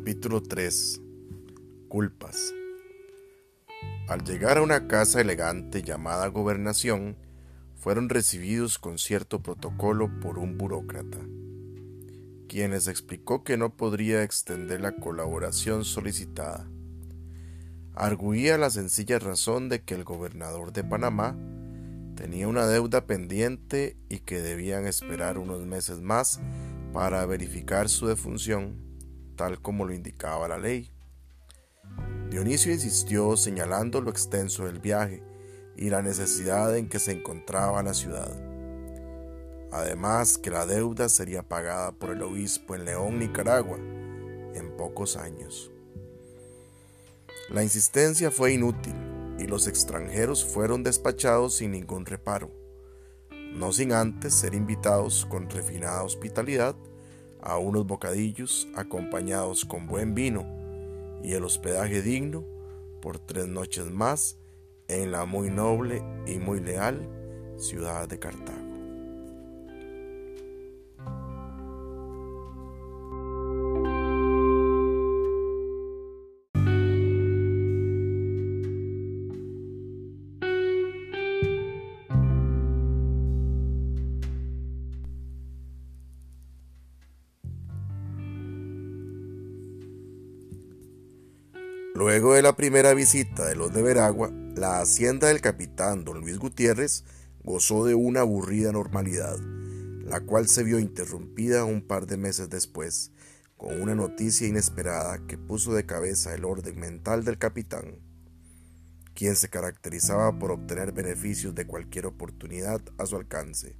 Capítulo 3 Culpas Al llegar a una casa elegante llamada Gobernación, fueron recibidos con cierto protocolo por un burócrata, quien les explicó que no podría extender la colaboración solicitada. Arguía la sencilla razón de que el gobernador de Panamá tenía una deuda pendiente y que debían esperar unos meses más para verificar su defunción tal como lo indicaba la ley. Dionisio insistió señalando lo extenso del viaje y la necesidad en que se encontraba la ciudad. Además que la deuda sería pagada por el obispo en León, Nicaragua, en pocos años. La insistencia fue inútil y los extranjeros fueron despachados sin ningún reparo, no sin antes ser invitados con refinada hospitalidad a unos bocadillos acompañados con buen vino y el hospedaje digno por tres noches más en la muy noble y muy leal ciudad de Cartago. Luego de la primera visita de los de Veragua, la hacienda del capitán don Luis Gutiérrez gozó de una aburrida normalidad, la cual se vio interrumpida un par de meses después, con una noticia inesperada que puso de cabeza el orden mental del capitán, quien se caracterizaba por obtener beneficios de cualquier oportunidad a su alcance.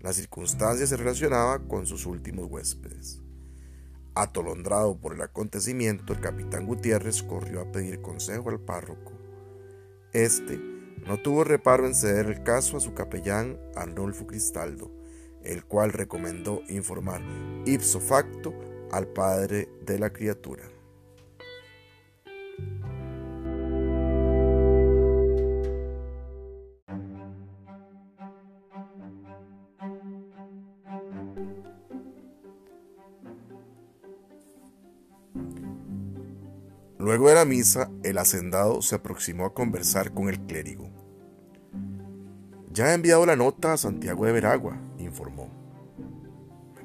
La circunstancia se relacionaba con sus últimos huéspedes. Atolondrado por el acontecimiento, el capitán Gutiérrez corrió a pedir consejo al párroco. Este no tuvo reparo en ceder el caso a su capellán Arnulfo Cristaldo, el cual recomendó informar ipso facto al padre de la criatura. Luego de la misa, el hacendado se aproximó a conversar con el clérigo. Ya he enviado la nota a Santiago de Veragua, informó.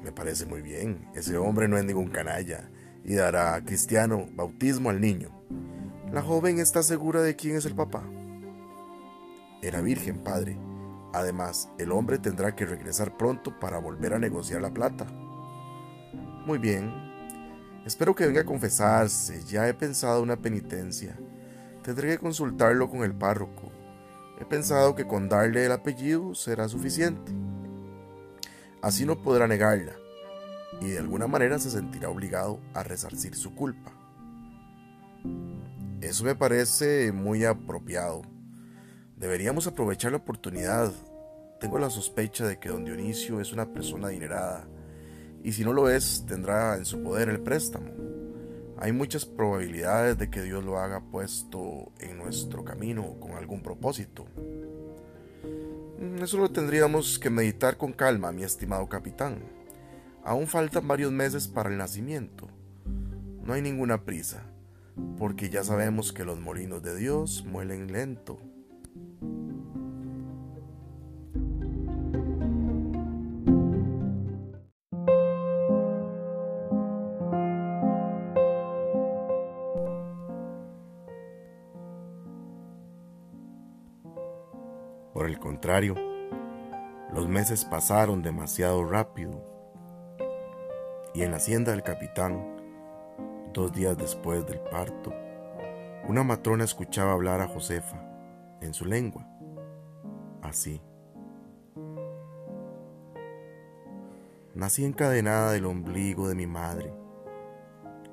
Me parece muy bien, ese hombre no es ningún canalla y dará cristiano bautismo al niño. La joven está segura de quién es el papá. Era virgen, padre. Además, el hombre tendrá que regresar pronto para volver a negociar la plata. Muy bien, Espero que venga a confesarse, ya he pensado una penitencia. Tendré que consultarlo con el párroco. He pensado que con darle el apellido será suficiente. Así no podrá negarla y de alguna manera se sentirá obligado a resarcir su culpa. Eso me parece muy apropiado. Deberíamos aprovechar la oportunidad. Tengo la sospecha de que don Dionisio es una persona adinerada y si no lo es, tendrá en su poder el préstamo. Hay muchas probabilidades de que Dios lo haga puesto en nuestro camino con algún propósito. Mm, eso lo tendríamos que meditar con calma, mi estimado capitán. Aún faltan varios meses para el nacimiento. No hay ninguna prisa, porque ya sabemos que los molinos de Dios muelen lento. Por el contrario, los meses pasaron demasiado rápido y en la hacienda del capitán, dos días después del parto, una matrona escuchaba hablar a Josefa en su lengua, así. Nací encadenada del ombligo de mi madre.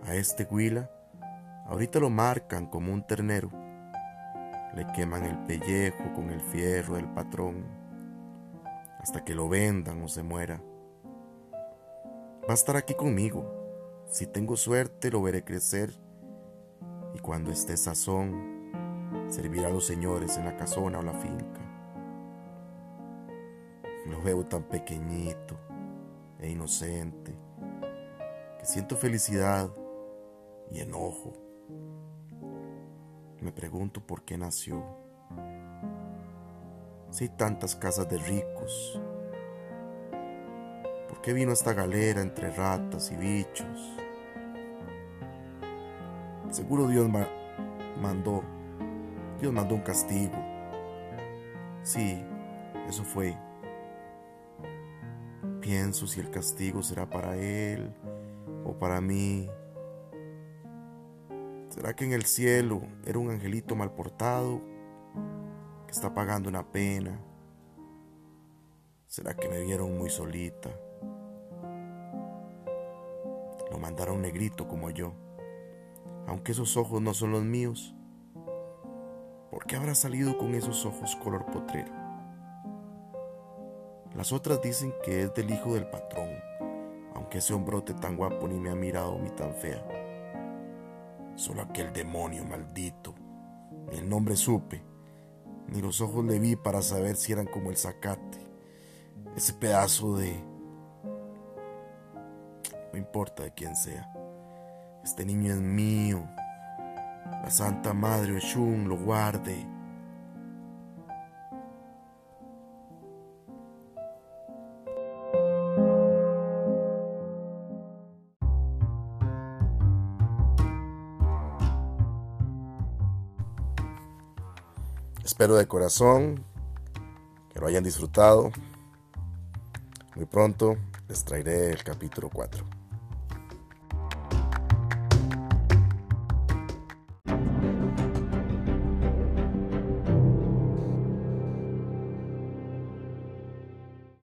A este huila ahorita lo marcan como un ternero le queman el pellejo con el fierro del patrón hasta que lo vendan o se muera. Va a estar aquí conmigo. Si tengo suerte lo veré crecer y cuando esté sazón servirá a los señores en la casona o la finca. Lo veo tan pequeñito e inocente que siento felicidad y enojo. Me pregunto por qué nació. Si hay tantas casas de ricos, ¿por qué vino esta galera entre ratas y bichos? Seguro Dios mandó, Dios mandó un castigo. Sí, eso fue. Pienso si el castigo será para él o para mí. ¿Será que en el cielo era un angelito mal portado que está pagando una pena? ¿Será que me vieron muy solita? Lo mandaron negrito como yo aunque esos ojos no son los míos. ¿Por qué habrá salido con esos ojos color potrero? Las otras dicen que es del hijo del patrón, aunque ese hombrote tan guapo ni me ha mirado ni tan fea. Solo aquel demonio maldito, ni el nombre supe, ni los ojos le vi para saber si eran como el zacate, ese pedazo de... No importa de quién sea. Este niño es mío. La Santa Madre Oshun lo guarde. Espero de corazón que lo hayan disfrutado. Muy pronto les traeré el capítulo 4.